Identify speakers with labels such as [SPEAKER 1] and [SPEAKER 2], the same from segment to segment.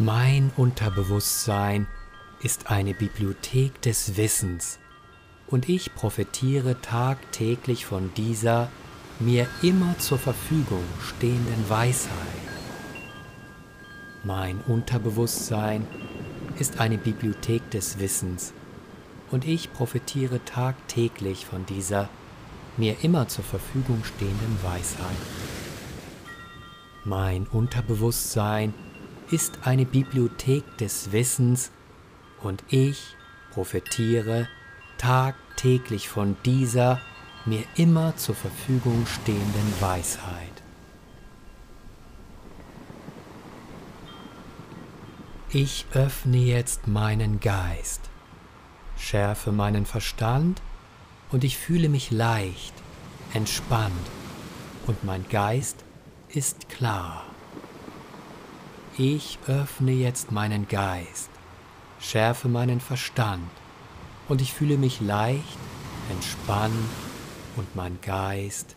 [SPEAKER 1] Mein Unterbewusstsein ist eine Bibliothek des Wissens und ich profitiere tagtäglich von dieser mir immer zur Verfügung stehenden Weisheit. Mein Unterbewusstsein ist eine Bibliothek des Wissens und ich profitiere tagtäglich von dieser mir immer zur Verfügung stehenden Weisheit. Mein Unterbewusstsein ist eine Bibliothek des Wissens und ich profitiere tagtäglich von dieser mir immer zur Verfügung stehenden Weisheit. Ich öffne jetzt meinen Geist, schärfe meinen Verstand und ich fühle mich leicht, entspannt und mein Geist ist klar. Ich öffne jetzt meinen Geist, schärfe meinen Verstand und ich fühle mich leicht, entspannt und mein Geist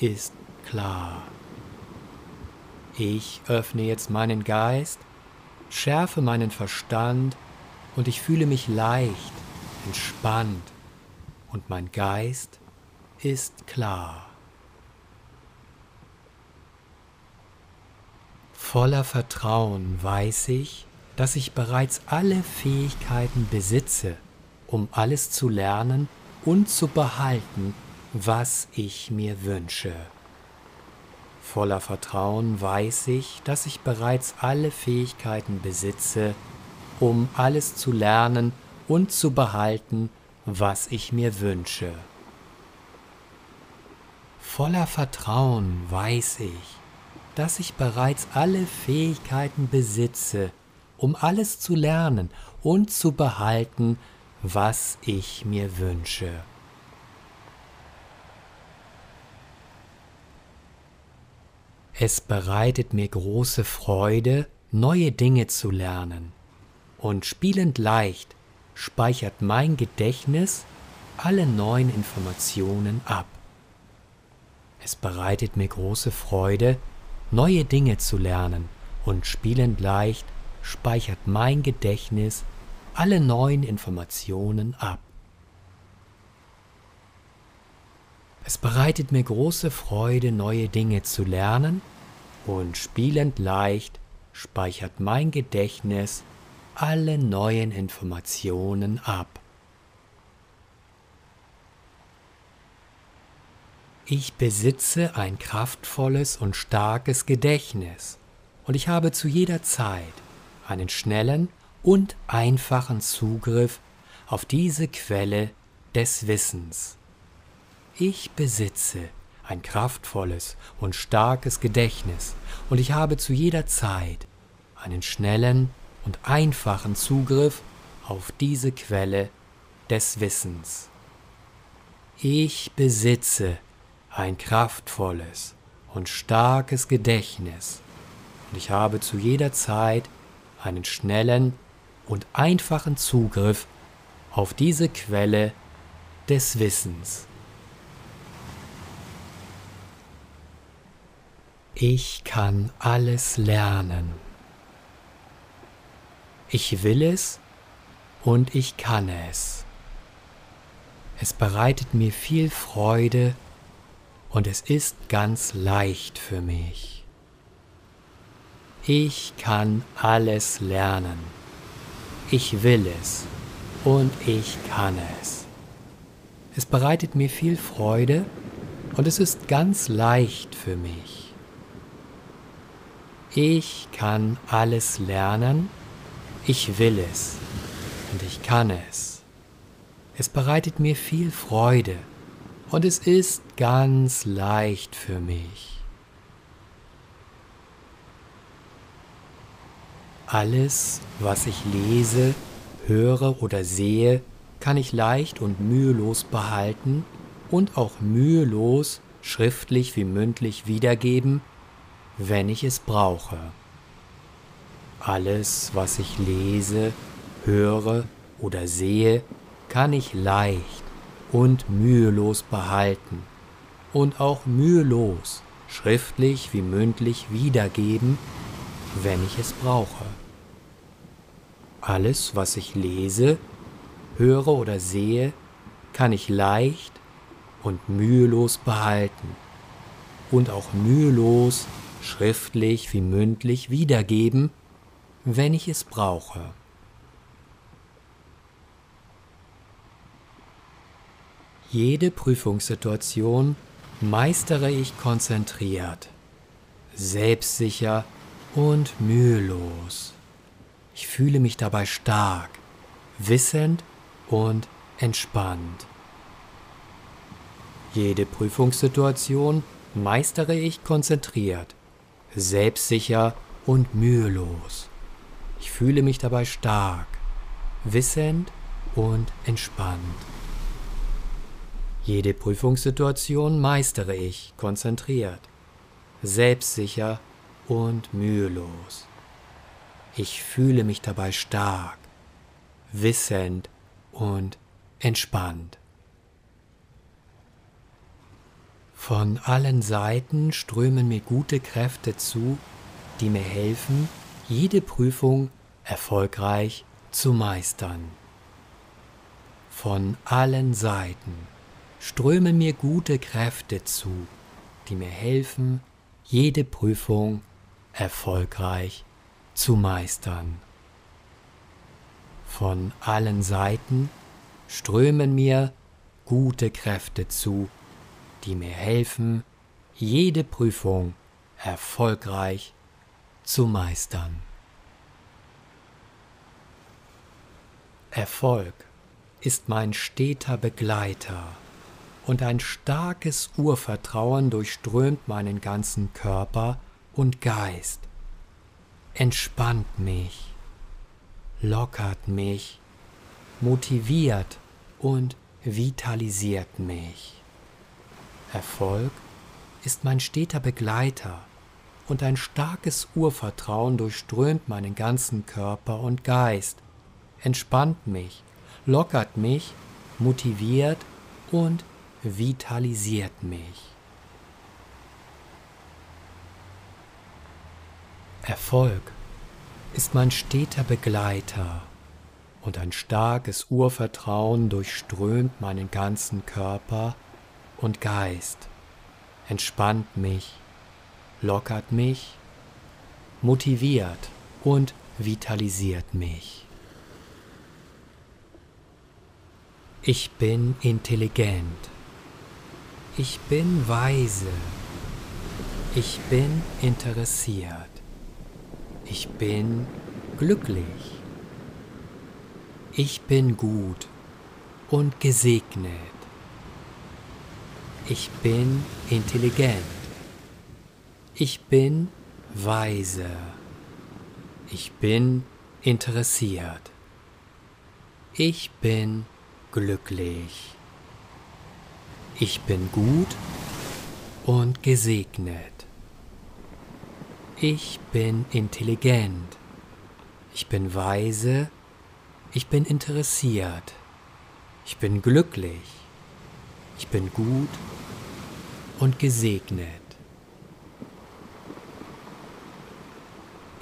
[SPEAKER 1] ist klar. Ich öffne jetzt meinen Geist, schärfe meinen Verstand und ich fühle mich leicht, entspannt und mein Geist ist klar. Voller Vertrauen weiß ich, dass ich bereits alle Fähigkeiten besitze, um alles zu lernen und zu behalten, was ich mir wünsche. Voller Vertrauen weiß ich, dass ich bereits alle Fähigkeiten besitze, um alles zu lernen und zu behalten, was ich mir wünsche. Voller Vertrauen weiß ich, dass ich bereits alle Fähigkeiten besitze, um alles zu lernen und zu behalten, was ich mir wünsche. Es bereitet mir große Freude, neue Dinge zu lernen, und spielend leicht speichert mein Gedächtnis alle neuen Informationen ab. Es bereitet mir große Freude, neue Dinge zu lernen, und spielend leicht speichert mein Gedächtnis alle neuen Informationen ab. Es bereitet mir große Freude, neue Dinge zu lernen und spielend leicht speichert mein Gedächtnis alle neuen Informationen ab. Ich besitze ein kraftvolles und starkes Gedächtnis und ich habe zu jeder Zeit einen schnellen und einfachen Zugriff auf diese Quelle des Wissens. Ich besitze ein kraftvolles und starkes Gedächtnis und ich habe zu jeder Zeit einen schnellen und einfachen Zugriff auf diese Quelle des Wissens. Ich besitze ein kraftvolles und starkes Gedächtnis und ich habe zu jeder Zeit einen schnellen und einfachen Zugriff auf diese Quelle des Wissens. Ich kann alles lernen. Ich will es und ich kann es. Es bereitet mir viel Freude und es ist ganz leicht für mich. Ich kann alles lernen. Ich will es und ich kann es. Es bereitet mir viel Freude und es ist ganz leicht für mich. Ich kann alles lernen, ich will es und ich kann es. Es bereitet mir viel Freude und es ist ganz leicht für mich. Alles, was ich lese, höre oder sehe, kann ich leicht und mühelos behalten und auch mühelos schriftlich wie mündlich wiedergeben wenn ich es brauche. Alles, was ich lese, höre oder sehe, kann ich leicht und mühelos behalten und auch mühelos schriftlich wie mündlich wiedergeben, wenn ich es brauche. Alles, was ich lese, höre oder sehe, kann ich leicht und mühelos behalten und auch mühelos schriftlich wie mündlich wiedergeben, wenn ich es brauche. Jede Prüfungssituation meistere ich konzentriert, selbstsicher und mühelos. Ich fühle mich dabei stark, wissend und entspannt. Jede Prüfungssituation meistere ich konzentriert, selbstsicher und mühelos. Ich fühle mich dabei stark, wissend und entspannt. Jede Prüfungssituation meistere ich konzentriert, selbstsicher und mühelos. Ich fühle mich dabei stark, wissend und entspannt. Von allen Seiten strömen mir gute Kräfte zu, die mir helfen, jede Prüfung erfolgreich zu meistern. Von allen Seiten strömen mir gute Kräfte zu, die mir helfen, jede Prüfung erfolgreich zu meistern. Von allen Seiten strömen mir gute Kräfte zu, die mir helfen, jede Prüfung erfolgreich zu meistern. Erfolg ist mein steter Begleiter und ein starkes Urvertrauen durchströmt meinen ganzen Körper und Geist, entspannt mich, lockert mich, motiviert und vitalisiert mich. Erfolg ist mein steter Begleiter und ein starkes Urvertrauen durchströmt meinen ganzen Körper und Geist, entspannt mich, lockert mich, motiviert und vitalisiert mich. Erfolg ist mein steter Begleiter und ein starkes Urvertrauen durchströmt meinen ganzen Körper und Geist, entspannt mich, lockert mich, motiviert und vitalisiert mich. Ich bin intelligent. Ich bin weise. Ich bin interessiert. Ich bin glücklich. Ich bin gut und gesegnet. Ich bin intelligent. Ich bin weise. Ich bin interessiert. Ich bin glücklich. Ich bin gut und gesegnet. Ich bin intelligent. Ich bin weise. Ich bin interessiert. Ich bin glücklich. Ich bin gut und gesegnet.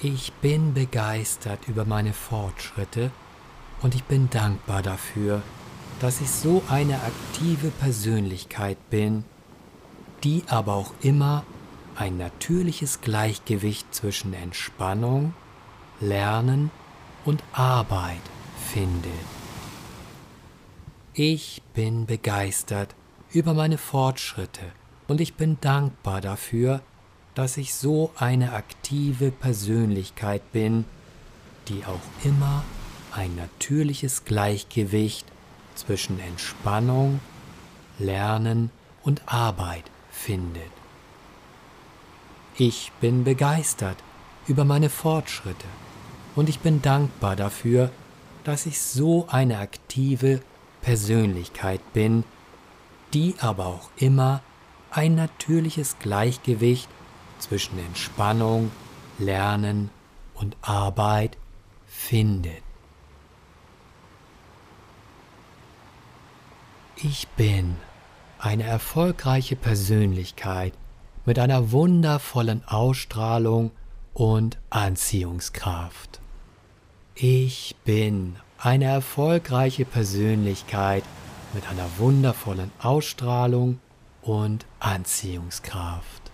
[SPEAKER 1] Ich bin begeistert über meine Fortschritte und ich bin dankbar dafür, dass ich so eine aktive Persönlichkeit bin, die aber auch immer ein natürliches Gleichgewicht zwischen Entspannung, Lernen und Arbeit findet. Ich bin begeistert über meine Fortschritte und ich bin dankbar dafür, dass ich so eine aktive Persönlichkeit bin, die auch immer ein natürliches Gleichgewicht zwischen Entspannung, Lernen und Arbeit findet. Ich bin begeistert über meine Fortschritte und ich bin dankbar dafür, dass ich so eine aktive Persönlichkeit bin, die aber auch immer ein natürliches Gleichgewicht zwischen Entspannung, Lernen und Arbeit findet. Ich bin eine erfolgreiche Persönlichkeit mit einer wundervollen Ausstrahlung und Anziehungskraft. Ich bin eine erfolgreiche Persönlichkeit mit einer wundervollen Ausstrahlung und Anziehungskraft.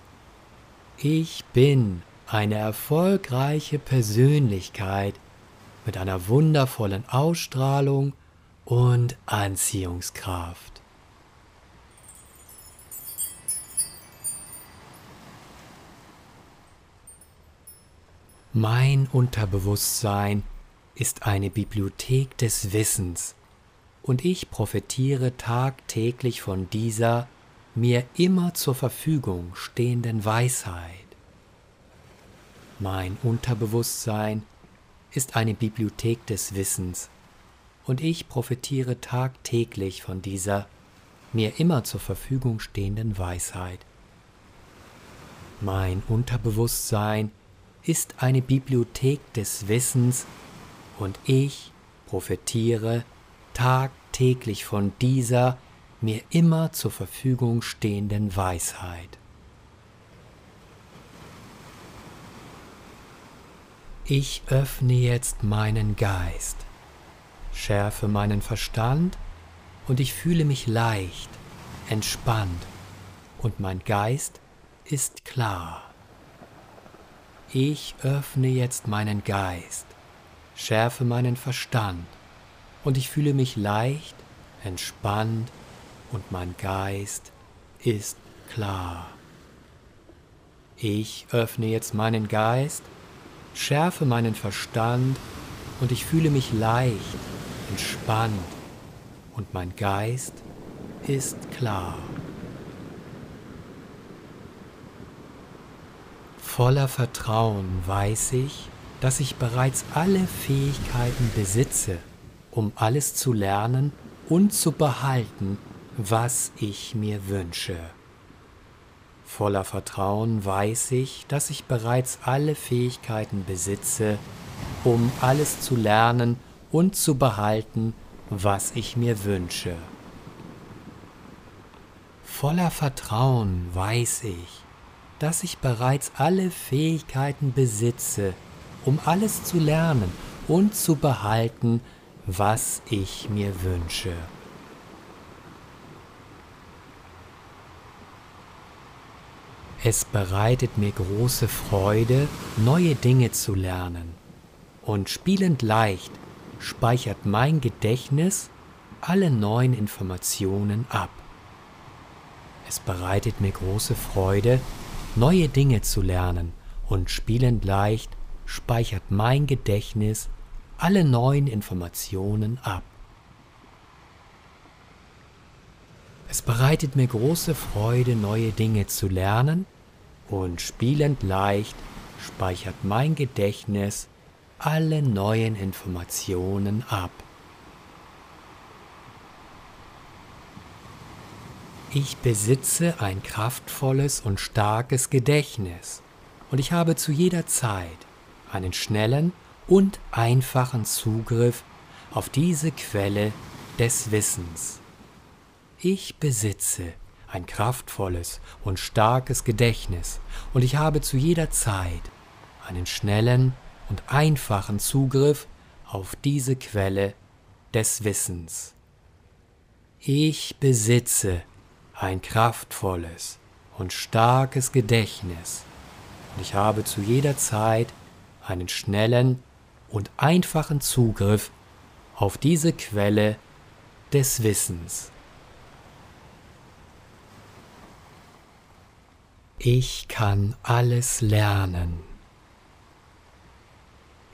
[SPEAKER 1] Ich bin eine erfolgreiche Persönlichkeit mit einer wundervollen Ausstrahlung und Anziehungskraft. Mein Unterbewusstsein ist eine Bibliothek des Wissens und ich profitiere tagtäglich von dieser mir immer zur Verfügung stehenden Weisheit. Mein Unterbewusstsein ist eine Bibliothek des Wissens und ich profitiere tagtäglich von dieser mir immer zur Verfügung stehenden Weisheit. Mein Unterbewusstsein ist eine Bibliothek des Wissens und ich profitiere tagtäglich von dieser mir immer zur Verfügung stehenden Weisheit. Ich öffne jetzt meinen Geist, schärfe meinen Verstand und ich fühle mich leicht, entspannt und mein Geist ist klar. Ich öffne jetzt meinen Geist, schärfe meinen Verstand und ich fühle mich leicht, entspannt und mein Geist ist klar. Ich öffne jetzt meinen Geist, schärfe meinen Verstand und ich fühle mich leicht, entspannt und mein Geist ist klar. Voller Vertrauen weiß ich, dass ich bereits alle Fähigkeiten besitze, um alles zu lernen und zu behalten, was ich mir wünsche. Voller Vertrauen weiß ich, dass ich bereits alle Fähigkeiten besitze, um alles zu lernen und zu behalten, was ich mir wünsche. Voller Vertrauen weiß ich, dass ich bereits alle Fähigkeiten besitze, um alles zu lernen und zu behalten, was ich mir wünsche. Es bereitet mir große Freude, neue Dinge zu lernen. Und spielend leicht speichert mein Gedächtnis alle neuen Informationen ab. Es bereitet mir große Freude, neue Dinge zu lernen. Und spielend leicht speichert mein Gedächtnis alle neuen Informationen ab. Es bereitet mir große Freude, neue Dinge zu lernen und spielend leicht speichert mein Gedächtnis alle neuen Informationen ab. Ich besitze ein kraftvolles und starkes Gedächtnis und ich habe zu jeder Zeit einen schnellen und einfachen Zugriff auf diese Quelle des Wissens. Ich besitze ein kraftvolles und starkes Gedächtnis und ich habe zu jeder Zeit einen schnellen und einfachen Zugriff auf diese Quelle des Wissens. Ich besitze ein kraftvolles und starkes Gedächtnis und ich habe zu jeder Zeit einen schnellen und einfachen Zugriff auf diese Quelle des Wissens. Ich kann alles lernen.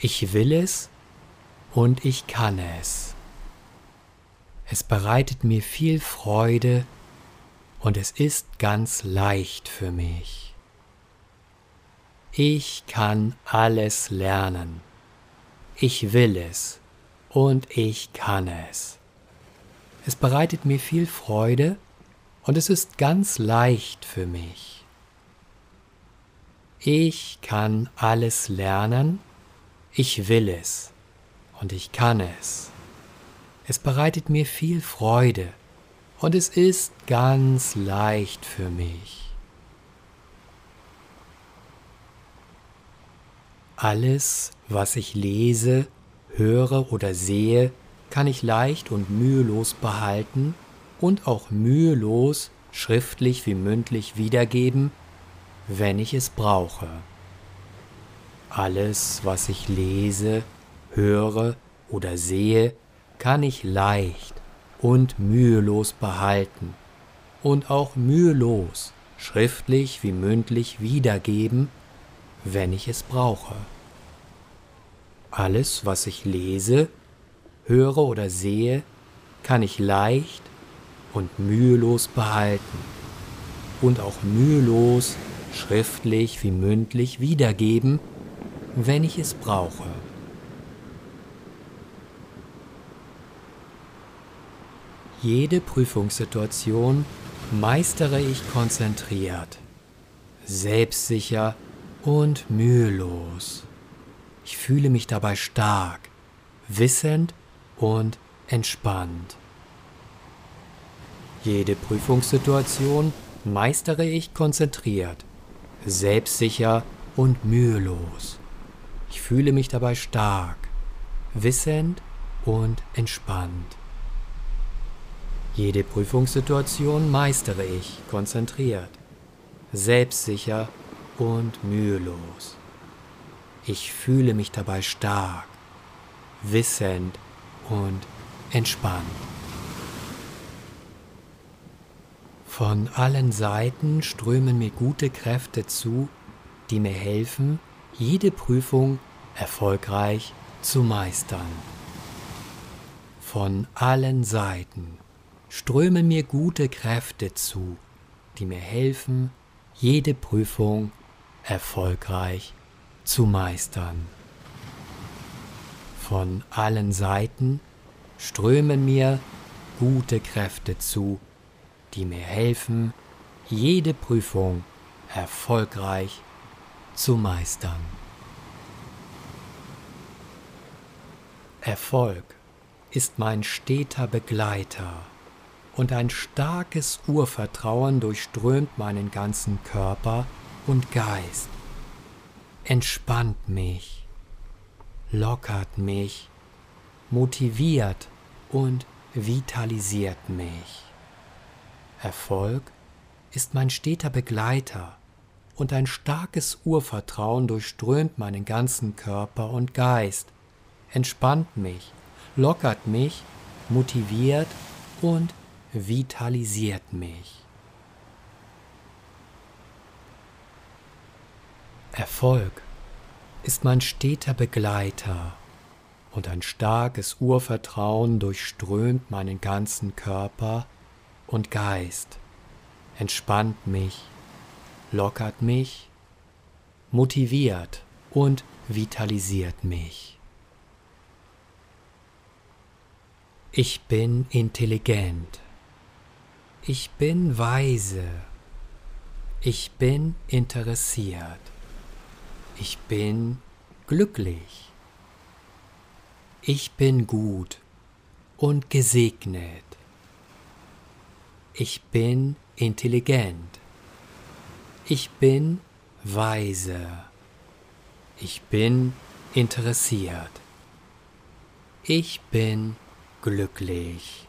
[SPEAKER 1] Ich will es und ich kann es. Es bereitet mir viel Freude und es ist ganz leicht für mich. Ich kann alles lernen. Ich will es und ich kann es. Es bereitet mir viel Freude und es ist ganz leicht für mich. Ich kann alles lernen, ich will es und ich kann es. Es bereitet mir viel Freude und es ist ganz leicht für mich. Alles, was ich lese, höre oder sehe, kann ich leicht und mühelos behalten und auch mühelos schriftlich wie mündlich wiedergeben, wenn ich es brauche. Alles, was ich lese, höre oder sehe, kann ich leicht und mühelos behalten und auch mühelos schriftlich wie mündlich wiedergeben, wenn ich es brauche. Alles, was ich lese, höre oder sehe, kann ich leicht und mühelos behalten und auch mühelos schriftlich wie mündlich wiedergeben, wenn ich es brauche. Jede Prüfungssituation meistere ich konzentriert, selbstsicher und mühelos. Ich fühle mich dabei stark, wissend und entspannt. Jede Prüfungssituation meistere ich konzentriert, selbstsicher und mühelos. Ich fühle mich dabei stark, wissend und entspannt. Jede Prüfungssituation meistere ich konzentriert, selbstsicher und mühelos. Ich fühle mich dabei stark, wissend und entspannt. Von allen Seiten strömen mir gute Kräfte zu, die mir helfen, jede Prüfung erfolgreich zu meistern. Von allen Seiten strömen mir gute Kräfte zu, die mir helfen, jede Prüfung erfolgreich zu meistern. Von allen Seiten strömen mir gute Kräfte zu, die mir helfen, jede Prüfung erfolgreich zu meistern. Erfolg ist mein steter Begleiter und ein starkes Urvertrauen durchströmt meinen ganzen Körper und Geist, entspannt mich, lockert mich, motiviert und vitalisiert mich. Erfolg ist mein steter Begleiter und ein starkes Urvertrauen durchströmt meinen ganzen Körper und Geist, entspannt mich, lockert mich, motiviert und vitalisiert mich. Erfolg ist mein steter Begleiter und ein starkes Urvertrauen durchströmt meinen ganzen Körper und Geist, entspannt mich, lockert mich, motiviert und vitalisiert mich. Ich bin intelligent. Ich bin weise. Ich bin interessiert. Ich bin glücklich. Ich bin gut und gesegnet. Ich bin intelligent. Ich bin weise. Ich bin interessiert. Ich bin glücklich.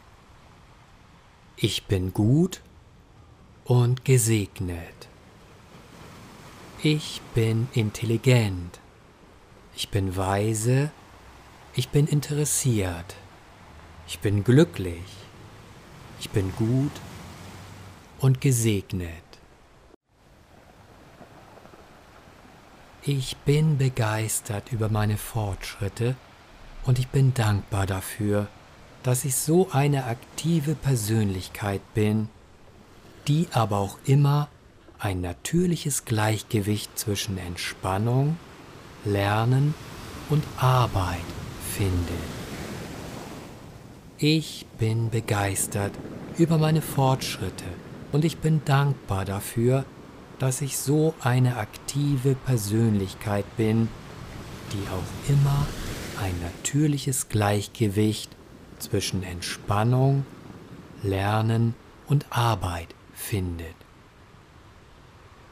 [SPEAKER 1] Ich bin gut und gesegnet. Ich bin intelligent. Ich bin weise. Ich bin interessiert. Ich bin glücklich. Ich bin gut und gesegnet. Ich bin begeistert über meine Fortschritte und ich bin dankbar dafür, dass ich so eine aktive Persönlichkeit bin, die aber auch immer ein natürliches Gleichgewicht zwischen Entspannung, Lernen und Arbeit findet. Ich bin begeistert über meine Fortschritte und ich bin dankbar dafür, dass ich so eine aktive Persönlichkeit bin, die auch immer ein natürliches Gleichgewicht zwischen Entspannung, Lernen und Arbeit findet.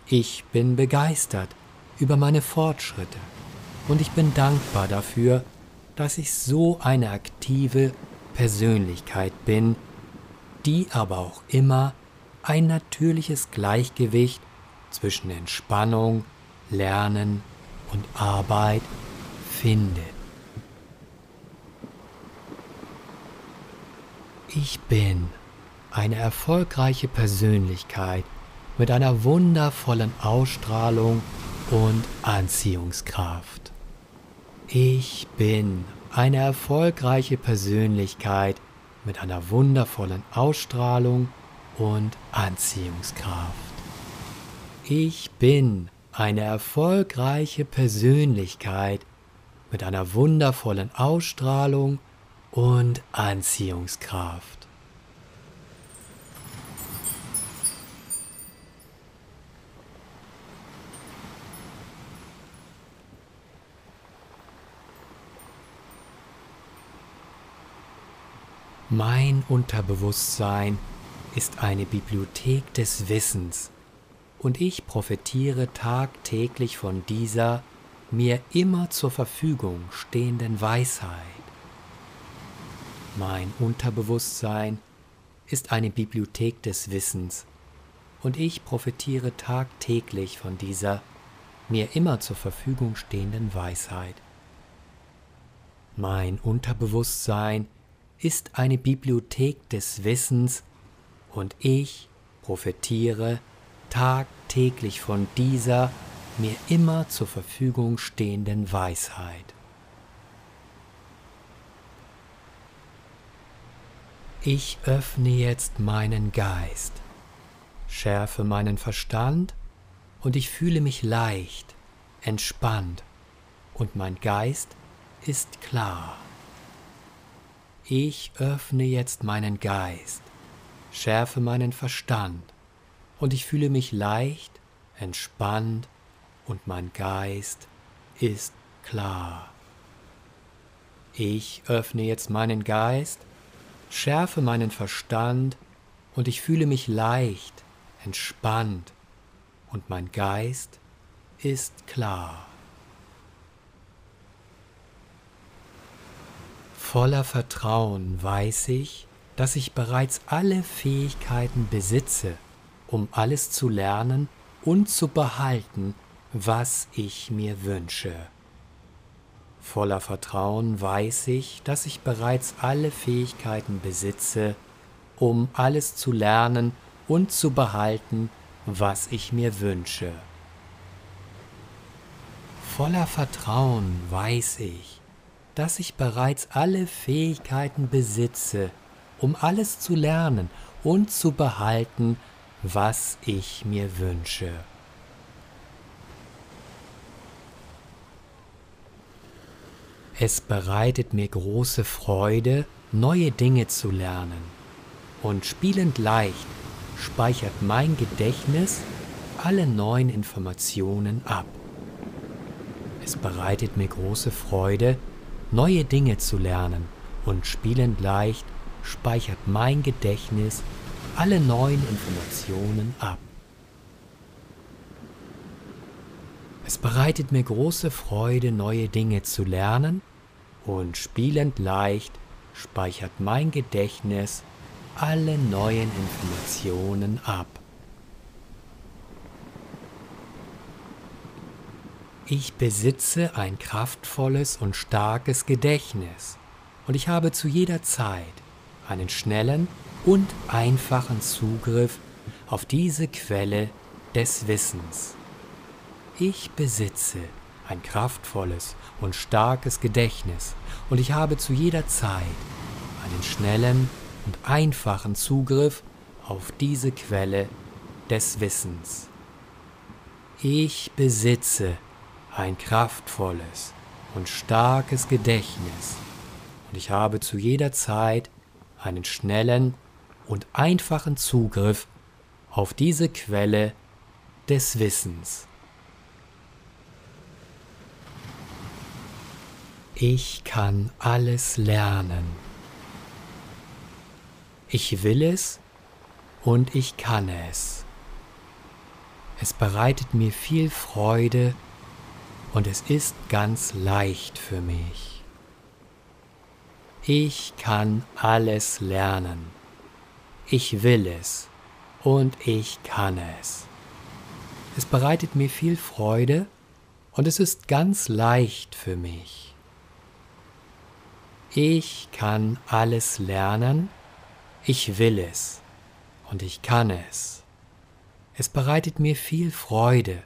[SPEAKER 1] Ich bin begeistert über meine Fortschritte und ich bin dankbar dafür, dass ich so eine aktive Persönlichkeit bin, die aber auch immer ein natürliches Gleichgewicht zwischen Entspannung, Lernen und Arbeit findet. Ich bin eine erfolgreiche Persönlichkeit mit einer wundervollen Ausstrahlung und Anziehungskraft. Ich bin eine erfolgreiche Persönlichkeit mit einer wundervollen Ausstrahlung und Anziehungskraft. Ich bin eine erfolgreiche Persönlichkeit mit einer wundervollen Ausstrahlung und Anziehungskraft. Mein Unterbewusstsein ist eine Bibliothek des Wissens und ich profitiere tagtäglich von dieser mir immer zur Verfügung stehenden Weisheit. Mein Unterbewusstsein ist eine Bibliothek des Wissens und ich profitiere tagtäglich von dieser mir immer zur Verfügung stehenden Weisheit. Mein Unterbewusstsein ist eine Bibliothek des Wissens und ich profitiere tagtäglich von dieser mir immer zur Verfügung stehenden Weisheit. Ich öffne jetzt meinen Geist, schärfe meinen Verstand und ich fühle mich leicht, entspannt und mein Geist ist klar. Ich öffne jetzt meinen Geist, schärfe meinen Verstand und ich fühle mich leicht, entspannt und mein Geist ist klar. Ich öffne jetzt meinen Geist, schärfe meinen Verstand und ich fühle mich leicht, entspannt und mein Geist ist klar. Voller Vertrauen weiß ich, dass ich bereits alle Fähigkeiten besitze, um alles zu lernen und zu behalten, was ich mir wünsche. Voller Vertrauen weiß ich, dass ich bereits alle Fähigkeiten besitze, um alles zu lernen und zu behalten, was ich mir wünsche. Voller Vertrauen weiß ich, dass ich bereits alle Fähigkeiten besitze, um alles zu lernen und zu behalten, was ich mir wünsche. Es bereitet mir große Freude, neue Dinge zu lernen, und spielend leicht speichert mein Gedächtnis alle neuen Informationen ab. Es bereitet mir große Freude, neue Dinge zu lernen und spielend leicht speichert mein Gedächtnis alle neuen Informationen ab. Es bereitet mir große Freude, neue Dinge zu lernen und spielend leicht speichert mein Gedächtnis alle neuen Informationen ab. Ich besitze ein kraftvolles und starkes Gedächtnis und ich habe zu jeder Zeit einen schnellen und einfachen Zugriff auf diese Quelle des Wissens. Ich besitze ein kraftvolles und starkes Gedächtnis und ich habe zu jeder Zeit einen schnellen und einfachen Zugriff auf diese Quelle des Wissens. Ich besitze ein kraftvolles und starkes Gedächtnis und ich habe zu jeder Zeit einen schnellen und einfachen Zugriff auf diese Quelle des Wissens. Ich kann alles lernen. Ich will es und ich kann es. Es bereitet mir viel Freude und es ist ganz leicht für mich. Ich kann alles lernen. Ich will es und ich kann es. Es bereitet mir viel Freude und es ist ganz leicht für mich. Ich kann alles lernen, ich will es und ich kann es. Es bereitet mir viel Freude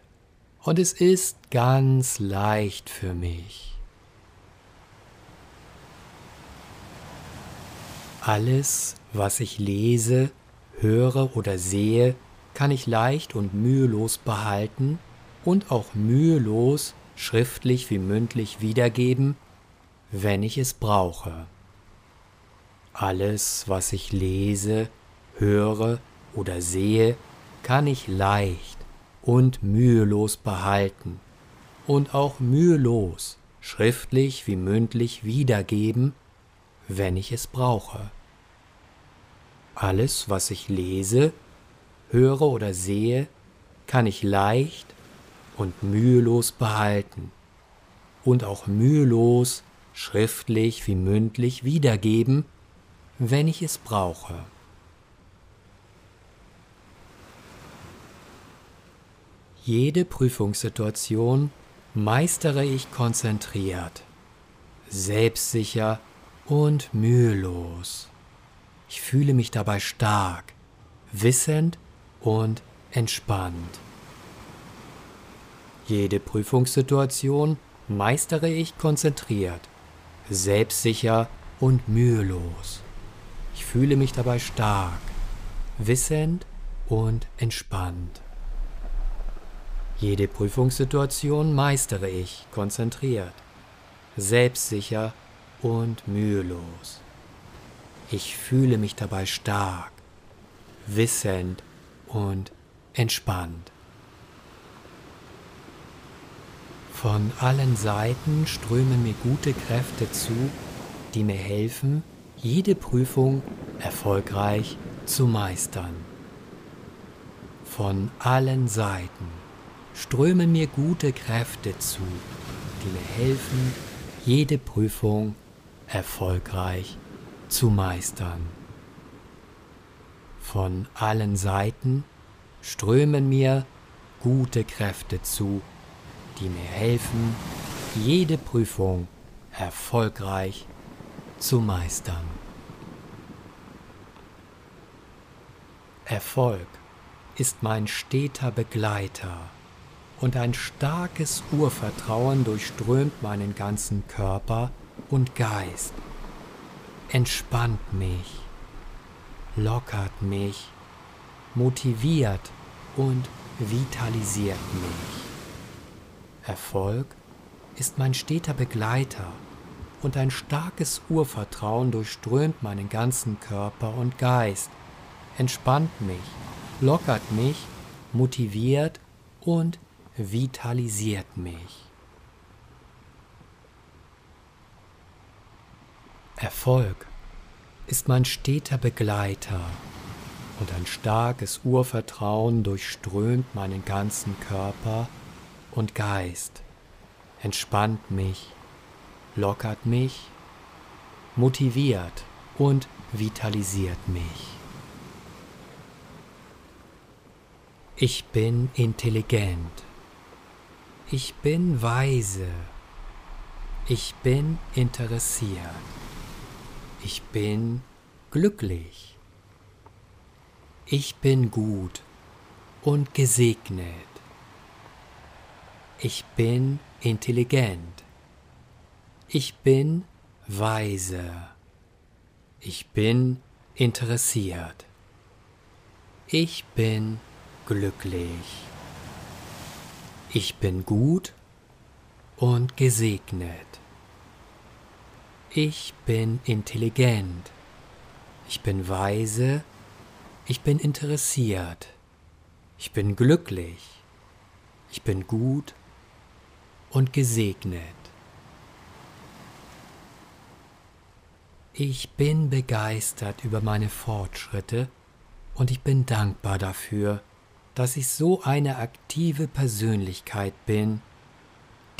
[SPEAKER 1] und es ist ganz leicht für mich. Alles, was ich lese, höre oder sehe, kann ich leicht und mühelos behalten und auch mühelos schriftlich wie mündlich wiedergeben, wenn ich es brauche. Alles, was ich lese, höre oder sehe, kann ich leicht und mühelos behalten und auch mühelos schriftlich wie mündlich wiedergeben, wenn ich es brauche. Alles, was ich lese, höre oder sehe, kann ich leicht und mühelos behalten und auch mühelos schriftlich wie mündlich wiedergeben, wenn ich es brauche. Jede Prüfungssituation meistere ich konzentriert, selbstsicher und mühelos. Ich fühle mich dabei stark, wissend und entspannt. Jede Prüfungssituation meistere ich konzentriert, selbstsicher und mühelos. Ich fühle mich dabei stark, wissend und entspannt. Jede Prüfungssituation meistere ich konzentriert, selbstsicher und mühelos. Ich fühle mich dabei stark, wissend und entspannt. Von allen Seiten strömen mir gute Kräfte zu, die mir helfen, jede Prüfung erfolgreich zu meistern. Von allen Seiten strömen mir gute Kräfte zu, die mir helfen, jede Prüfung erfolgreich zu meistern. Von allen Seiten strömen mir gute Kräfte zu, die mir helfen, jede Prüfung erfolgreich zu meistern. Erfolg ist mein steter Begleiter und ein starkes Urvertrauen durchströmt meinen ganzen Körper und Geist, entspannt mich, lockert mich, motiviert und vitalisiert mich. Erfolg ist mein steter Begleiter und ein starkes Urvertrauen durchströmt meinen ganzen Körper und Geist, entspannt mich, lockert mich, motiviert und vitalisiert mich. Erfolg ist mein steter Begleiter und ein starkes Urvertrauen durchströmt meinen ganzen Körper und Geist, entspannt mich, lockert mich, motiviert und vitalisiert mich. Ich bin intelligent. Ich bin weise. Ich bin interessiert. Ich bin glücklich. Ich bin gut und gesegnet. Ich bin intelligent. Ich bin weise. Ich bin interessiert. Ich bin glücklich. Ich bin gut und gesegnet. Ich bin intelligent. Ich bin weise. Ich bin interessiert. Ich bin glücklich. Ich bin gut und gesegnet. Ich bin begeistert über meine Fortschritte und ich bin dankbar dafür, dass ich so eine aktive Persönlichkeit bin,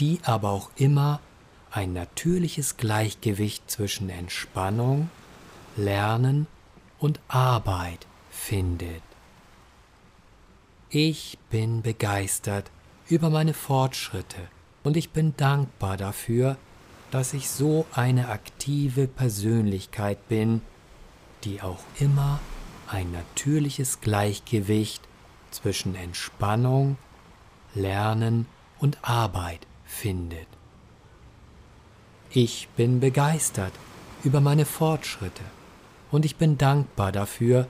[SPEAKER 1] die aber auch immer ein natürliches Gleichgewicht zwischen Entspannung, Lernen und Arbeit findet. Ich bin begeistert über meine Fortschritte und ich bin dankbar dafür, dass ich so eine aktive Persönlichkeit bin, die auch immer ein natürliches Gleichgewicht zwischen Entspannung, Lernen und Arbeit findet. Ich bin begeistert über meine Fortschritte und ich bin dankbar dafür,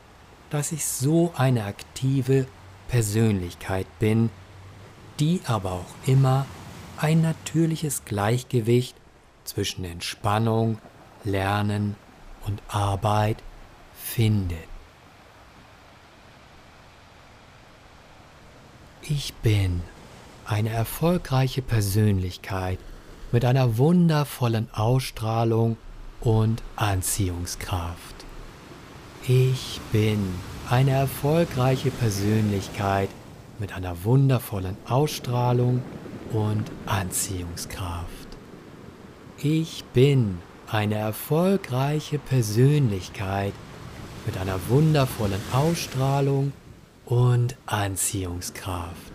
[SPEAKER 1] dass ich so eine aktive Persönlichkeit bin, die aber auch immer ein natürliches Gleichgewicht zwischen Entspannung, Lernen und Arbeit findet. Ich bin eine erfolgreiche Persönlichkeit mit einer wundervollen Ausstrahlung und Anziehungskraft. Ich bin eine erfolgreiche Persönlichkeit mit einer wundervollen Ausstrahlung und Anziehungskraft. Ich bin eine erfolgreiche Persönlichkeit mit einer wundervollen Ausstrahlung und Anziehungskraft.